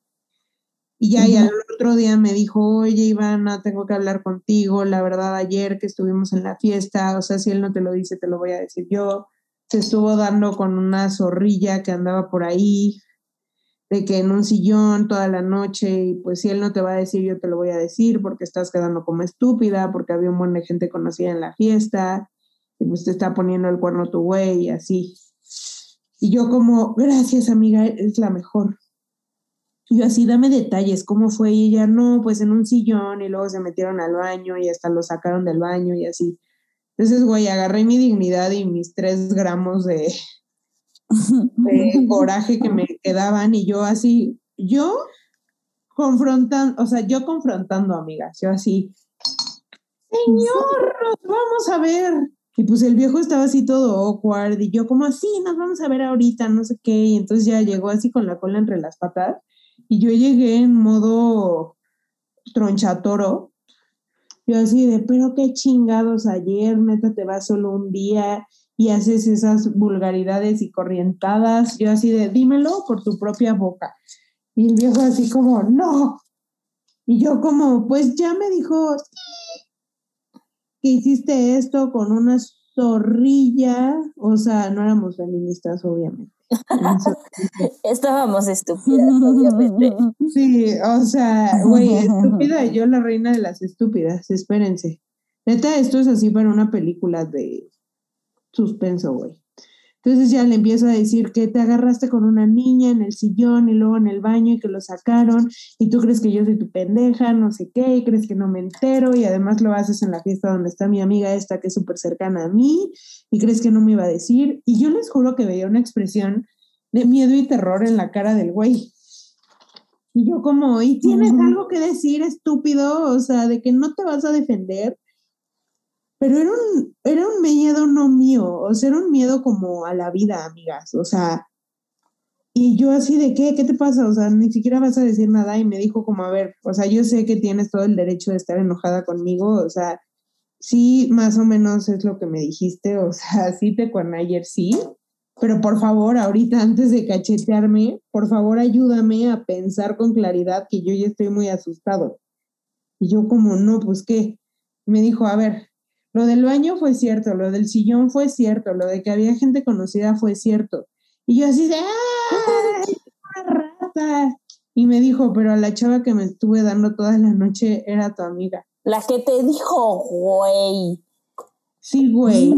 Y ya, y al otro día me dijo, oye, Ivana, tengo que hablar contigo. La verdad, ayer que estuvimos en la fiesta, o sea, si él no te lo dice, te lo voy a decir yo. Se estuvo dando con una zorrilla que andaba por ahí, de que en un sillón toda la noche, y pues si él no te va a decir, yo te lo voy a decir, porque estás quedando como estúpida, porque había un montón de gente conocida en la fiesta. y pues te está poniendo el cuerno tu güey y así. Y yo como, gracias amiga, es la mejor. Y yo así, dame detalles, ¿cómo fue? Y ella, no, pues en un sillón y luego se metieron al baño y hasta lo sacaron del baño y así. Entonces, güey, agarré mi dignidad y mis tres gramos de, de coraje que me quedaban y yo así, yo confrontando, o sea, yo confrontando amigas, yo así, señor, nos vamos a ver. Y pues el viejo estaba así todo awkward y yo como así, nos vamos a ver ahorita, no sé qué. Y entonces ya llegó así con la cola entre las patas y yo llegué en modo tronchatoro. Yo así de, pero qué chingados ayer, neta, te vas solo un día y haces esas vulgaridades y corrientadas. Yo así de, dímelo por tu propia boca. Y el viejo así como, no. Y yo como, pues ya me dijo, que hiciste esto con una zorrilla. O sea, no éramos feministas, obviamente. Estábamos estúpidas, obviamente. Sí, o sea, güey, estúpida, yo la reina de las estúpidas, espérense. Neta, esto es así para una película de suspenso, güey. Entonces ya le empiezo a decir que te agarraste con una niña en el sillón y luego en el baño y que lo sacaron y tú crees que yo soy tu pendeja, no sé qué, y crees que no me entero y además lo haces en la fiesta donde está mi amiga esta que es súper cercana a mí y crees que no me iba a decir. Y yo les juro que veía una expresión de miedo y terror en la cara del güey. Y yo como, ¿y tienes algo que decir, estúpido? O sea, de que no te vas a defender pero era un, era un miedo no mío, o sea, era un miedo como a la vida, amigas, o sea, y yo así de, ¿qué? ¿Qué te pasa? O sea, ni siquiera vas a decir nada y me dijo como, a ver, o sea, yo sé que tienes todo el derecho de estar enojada conmigo, o sea, sí, más o menos es lo que me dijiste, o sea, sí te con ayer, sí, pero por favor, ahorita antes de cachetearme, por favor ayúdame a pensar con claridad que yo ya estoy muy asustado. Y yo como, no, pues qué. Me dijo, a ver, lo del baño fue cierto, lo del sillón fue cierto, lo de que había gente conocida fue cierto. Y yo así de, ¡ay, una rata! Y me dijo, pero a la chava que me estuve dando toda la noche era tu amiga. La que te dijo, güey. Sí, güey.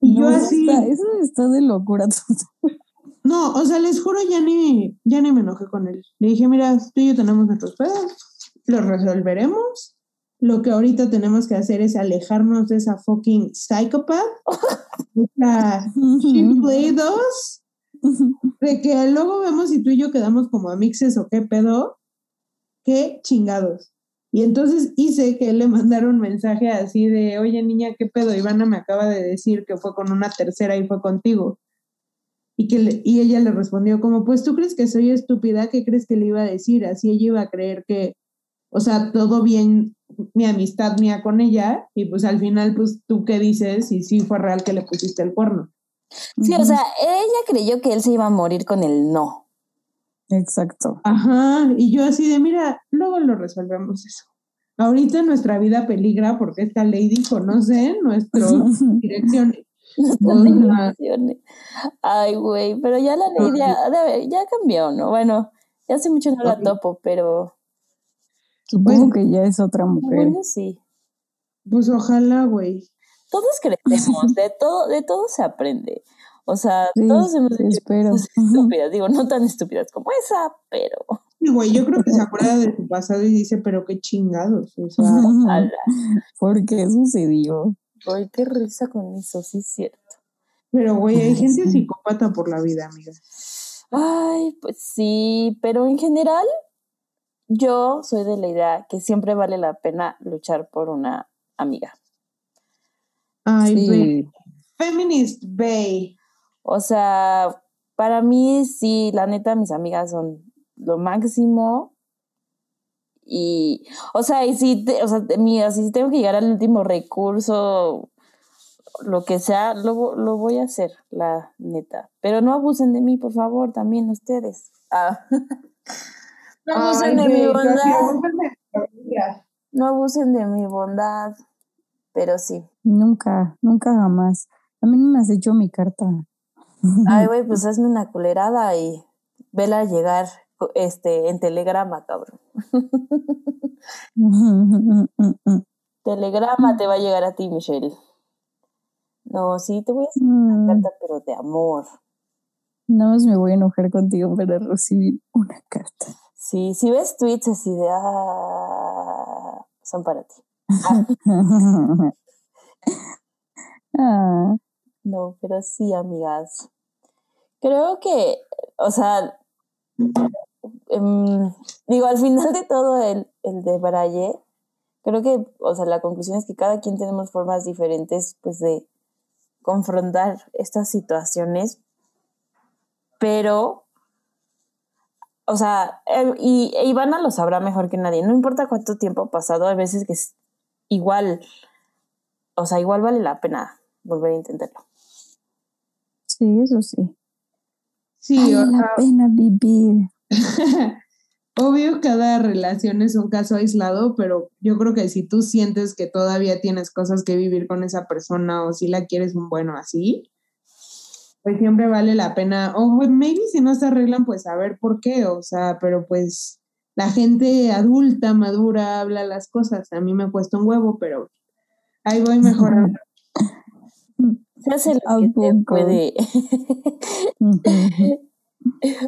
Y yo así. eso está de locura. No, o sea, les juro, ya ni, ya ni me enojé con él. Le dije, mira, tú y yo tenemos nuestros pedos, los resolveremos lo que ahorita tenemos que hacer es alejarnos de esa fucking psychopath, esa Play 2, de que luego vemos si tú y yo quedamos como amixes o qué pedo, qué chingados. Y entonces hice que él le mandara un mensaje así de, oye niña, qué pedo, Ivana me acaba de decir que fue con una tercera y fue contigo. Y, que y ella le respondió como, pues tú crees que soy estúpida, ¿qué crees que le iba a decir? Así ella iba a creer que, o sea, todo bien mi amistad mía con ella y pues al final pues tú qué dices y sí fue real que le pusiste el cuerno. Sí, o sea, ella creyó que él se iba a morir con el no. Exacto. Ajá, y yo así de, mira, luego lo resolvemos eso. Ahorita nuestra vida peligra porque esta lady conoce nuestras direcciones. Ay, güey, pero ya la ley ya, ya cambió, ¿no? Bueno, ya hace mucho no la topo, pero Supongo que ya es otra mujer. Bueno, sí. Pues ojalá, güey. Todos crecemos, de todo, de todo se aprende. O sea, todos hemos sí, espero. estúpidas, digo, no tan estúpidas como esa, pero. Sí, güey, yo creo que se acuerda de su pasado y dice, pero qué chingados. O sea, ¿por qué sucedió? Ay, qué risa con eso, sí es cierto. Pero, güey, hay gente psicópata por la vida, amiga. Ay, pues sí, pero en general, yo soy de la idea que siempre vale la pena luchar por una amiga. Ay, sí. Feminist Bay. O sea, para mí sí, la neta, mis amigas son lo máximo. Y, o sea, y si, o sea, mira, si tengo que llegar al último recurso, lo que sea, lo, lo voy a hacer, la neta. Pero no abusen de mí, por favor, también ustedes. Ah. No abusen de mi bondad. No abusen de mi bondad, pero sí. Nunca, nunca jamás. A mí no me has hecho mi carta. Ay, güey, pues hazme una culerada y vela llegar este, en telegrama, cabrón. telegrama te va a llegar a ti, Michelle. No, sí, te voy a hacer una Mm, carta, pero de amor. nada más me voy a enojar contigo para recibir una carta. Sí, si ves tweets así de, ah, son para ti. Ah, No, pero sí, amigas. Creo que, o sea, em, digo, al final de todo el, el de Braille, creo que, o sea, la conclusión es que cada quien tenemos formas diferentes, pues, de confrontar estas situaciones, pero, o sea, eh, y e Ivana lo sabrá mejor que nadie, no importa cuánto tiempo ha pasado, a veces que es igual, o sea, igual vale la pena volver a intentarlo. sí, eso sí. Sí, Vale o la pena vivir. obvio cada relación es un caso aislado, pero yo creo que si tú sientes que todavía tienes cosas que vivir con esa persona o si la quieres un bueno así, pues siempre vale la pena, o pues, maybe si no se arreglan, pues saber por qué, o sea, pero pues la gente adulta, madura, habla las cosas. A mí me cuesta un huevo, pero ahí voy mejorando. Se hace lo ¿A que se puede.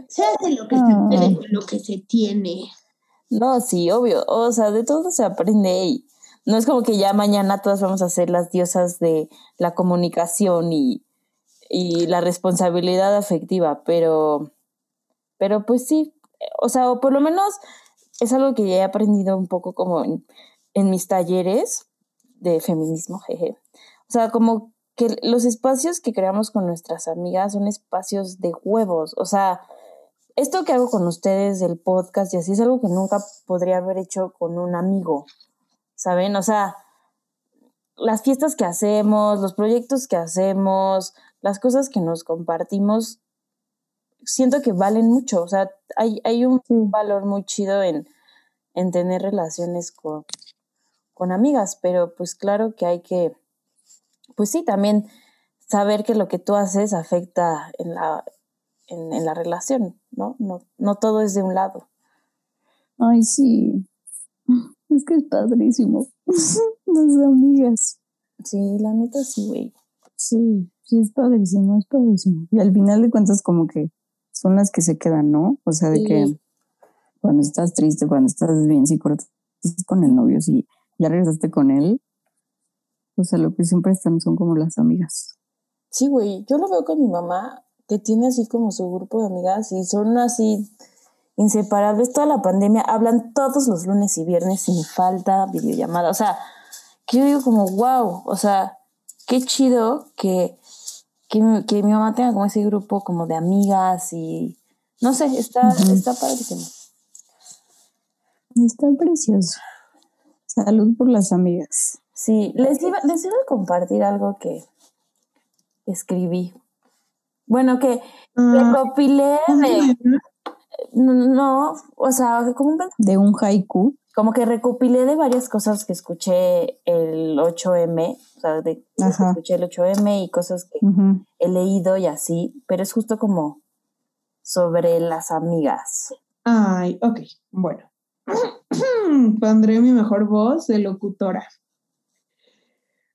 Se hace lo que se puede con lo que se tiene. No, sí, obvio. O sea, de todo se aprende y no es como que ya mañana todas vamos a ser las diosas de la comunicación y, y la responsabilidad afectiva, pero, pero pues sí, o sea, o por lo menos es algo que ya he aprendido un poco como en, en mis talleres de feminismo, jeje. O sea, como que los espacios que creamos con nuestras amigas son espacios de huevos, o sea, esto que hago con ustedes del podcast y así es algo que nunca podría haber hecho con un amigo, ¿saben? O sea, las fiestas que hacemos, los proyectos que hacemos, las cosas que nos compartimos, siento que valen mucho, o sea, hay, hay un Sí. valor muy chido en, en tener relaciones con, con amigas, pero pues claro que hay que, pues sí, también saber que lo que tú haces afecta en la, en, en la relación, ¿no? ¿no? No todo es de un lado. Ay, sí. Es que es padrísimo. Las amigas. Sí, la neta sí, güey. Sí, sí, es padrísimo, es padrísimo. Y al final de cuentas, como que son las que se quedan, ¿no? O sea, de Sí. que cuando estás triste, cuando estás bien, si cortas con el novio, si ya regresaste con él, o sea, lo que siempre están son como las amigas. Sí, güey, yo lo veo con mi mamá, que tiene así como su grupo de amigas y son así inseparables. Toda la pandemia hablan todos los lunes y viernes sin falta, videollamada. O sea, que yo digo como, wow, o sea, qué chido que, que, mi- que mi mamá tenga como ese grupo como de amigas y no sé, está, Ujú. está padrísimo. Está precioso. Salud por las amigas. Sí, les iba, les iba a compartir algo que escribí. Bueno, que Ah, recopilé de... No, o sea, como, un De un haiku. Como que recopilé de varias cosas que escuché el 8M, o sea, de Ajá. escuché el 8M y cosas que he leído y así, pero es justo como sobre las amigas. Ay, ok, bueno. Pondré mi mejor voz de locutora.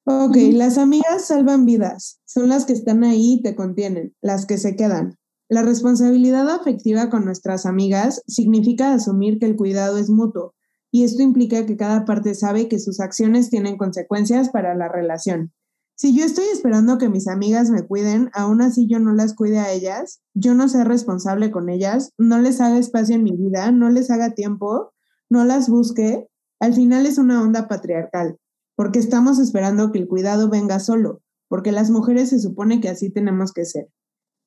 Ok, las amigas salvan vidas. Son las que están ahí y te contienen, las que se quedan. La responsabilidad afectiva con nuestras amigas significa asumir que el cuidado es mutuo, y esto implica que cada parte sabe que sus acciones tienen consecuencias para la relación. Si yo estoy esperando que mis amigas me cuiden, aún así yo no las cuide a ellas, yo no sea responsable con ellas, no les haga espacio en mi vida, no les haga tiempo, no las busque, al final es una onda patriarcal, porque estamos esperando que el cuidado venga solo, porque las mujeres se supone que así tenemos que ser.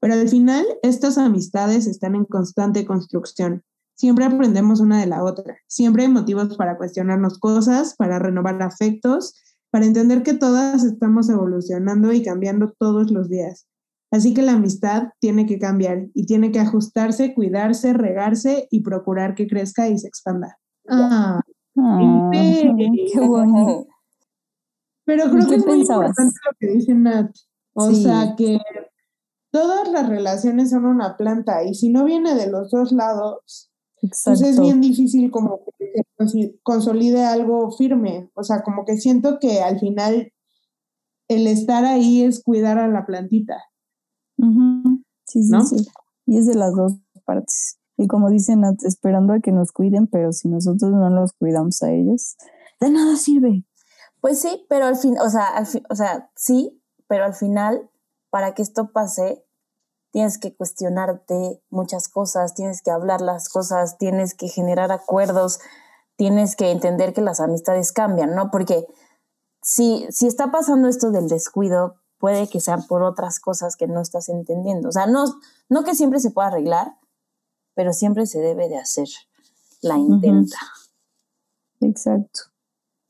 Pero al final, estas amistades están en constante construcción. Siempre aprendemos una de la otra. Siempre hay motivos para cuestionarnos cosas, para renovar afectos, para entender que todas estamos evolucionando y cambiando todos los días. Así que la amistad tiene que cambiar y tiene que ajustarse, cuidarse, regarse y procurar que crezca y se expanda. Ah, qué bonito. pero ¿Y creo que es muy pensabas? importante lo que dice Nat. O Sí. sea, que todas las relaciones son una planta y si no viene de los dos lados, pues es bien difícil como que se consolide algo firme. O sea, como que siento que al final el estar ahí es cuidar a la plantita. Sí, sí, ¿No? sí. Y es de las dos partes. Y como dicen, esperando a que nos cuiden, pero si nosotros no los cuidamos a ellos, de nada sirve. Pues sí, pero al fin, o sea, al fin, o sea, sí, pero al final, para que esto pase, tienes que cuestionarte muchas cosas, tienes que hablar las cosas, tienes que generar acuerdos, tienes que entender que las amistades cambian, ¿no? Porque si, si está pasando esto del descuido, puede que sean por otras cosas que no estás entendiendo. O sea, no, no que siempre se pueda arreglar, pero siempre se debe de hacer la intenta, Exacto.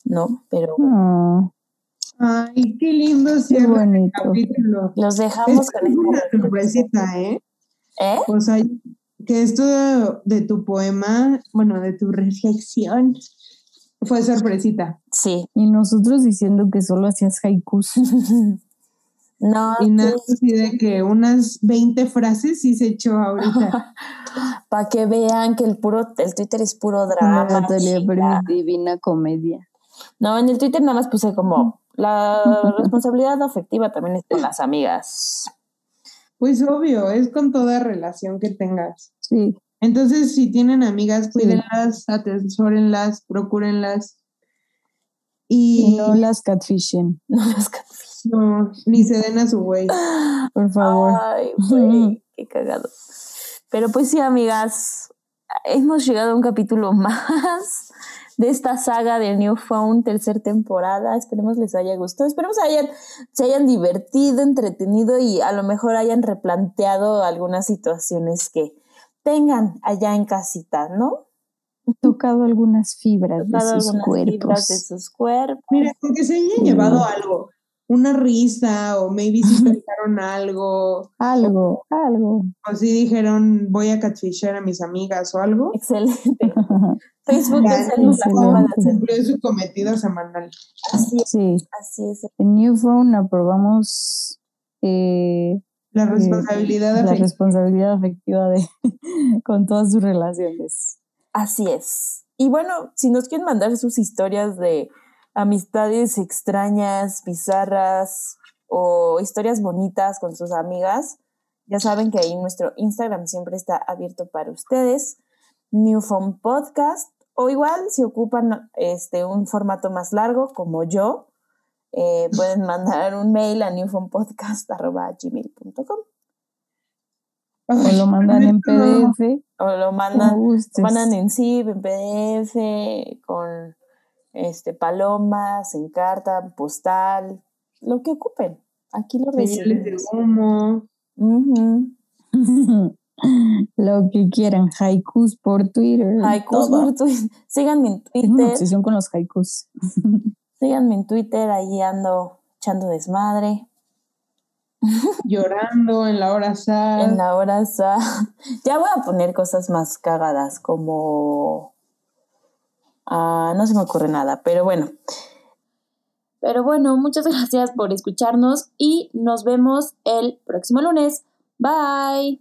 ¿no? Pero Ah, Ay, qué lindo qué cierre bonito. capítulo. los dejamos Esta con es una sorpresita, ¿eh? ¿Eh? O sea, que esto de, de tu poema, bueno, de tu reflexión, fue sorpresita. Sí. Y nosotros diciendo que solo hacías haikus. No, Y nada, así de que unas 20 frases sí se echó ahorita. para que vean que el puro, el Twitter es puro drama. Natalia, pero divina comedia. No, en el Twitter nada más puse como la responsabilidad afectiva también es con las amigas. Pues obvio, es con toda relación que tengas. Sí, Entonces, si tienen amigas, cuídenlas, atesórenlas, procúrenlas. y Y no las catfishen, No las catfish. no, ni se den a su güey. por favor. Ay, güey, qué cagado. Pero pues sí, amigas, hemos llegado a un capítulo más de esta saga de New Phone, tercera temporada. Esperemos les haya gustado. Esperemos hayan, se hayan divertido, entretenido y a lo mejor hayan replanteado algunas situaciones que tengan allá en casita, ¿no? Tocado algunas fibras de Tocado sus algunas cuerpos. fibras de sus cuerpos. Mira, porque se hayan Sí. llevado algo, una risa, o maybe si pensaron algo, Algo, algo. o si dijeron voy a catfishar a mis amigas o algo. Excelente. Facebook Ya, es el- la. Cumplió su cometido semanal. Así es, Sí, así es. en New Phone aprobamos eh, La responsabilidad la afectiva. responsabilidad afectiva de con todas sus relaciones. Así es. Y bueno, si nos quieren mandar sus historias de amistades extrañas, bizarras o historias bonitas con sus amigas, ya saben que ahí nuestro Instagram siempre está abierto para ustedes. New Phone Podcast. O igual, si ocupan este, un formato más largo, como yo, eh, pueden mandar un mail a newphonepodcast.gmail.com O lo mandan en. PDF, o lo mandan mandan en zip, en PDF, con este palomas, en carta, postal, lo que ocupen. Aquí lo Señales de recibimos. lo que quieran, haikus por Twitter. Haikus todo. por Twitter. Síganme en Tengo una Twitter. obsesión con los haikus. Síganme en Twitter, ahí ando echando desmadre. llorando en la hora sad. En la hora sa- Ya voy a poner cosas más cagadas, como. Ah, no se me ocurre nada, pero bueno. Pero bueno, muchas gracias por escucharnos y nos vemos el próximo lunes. Bye.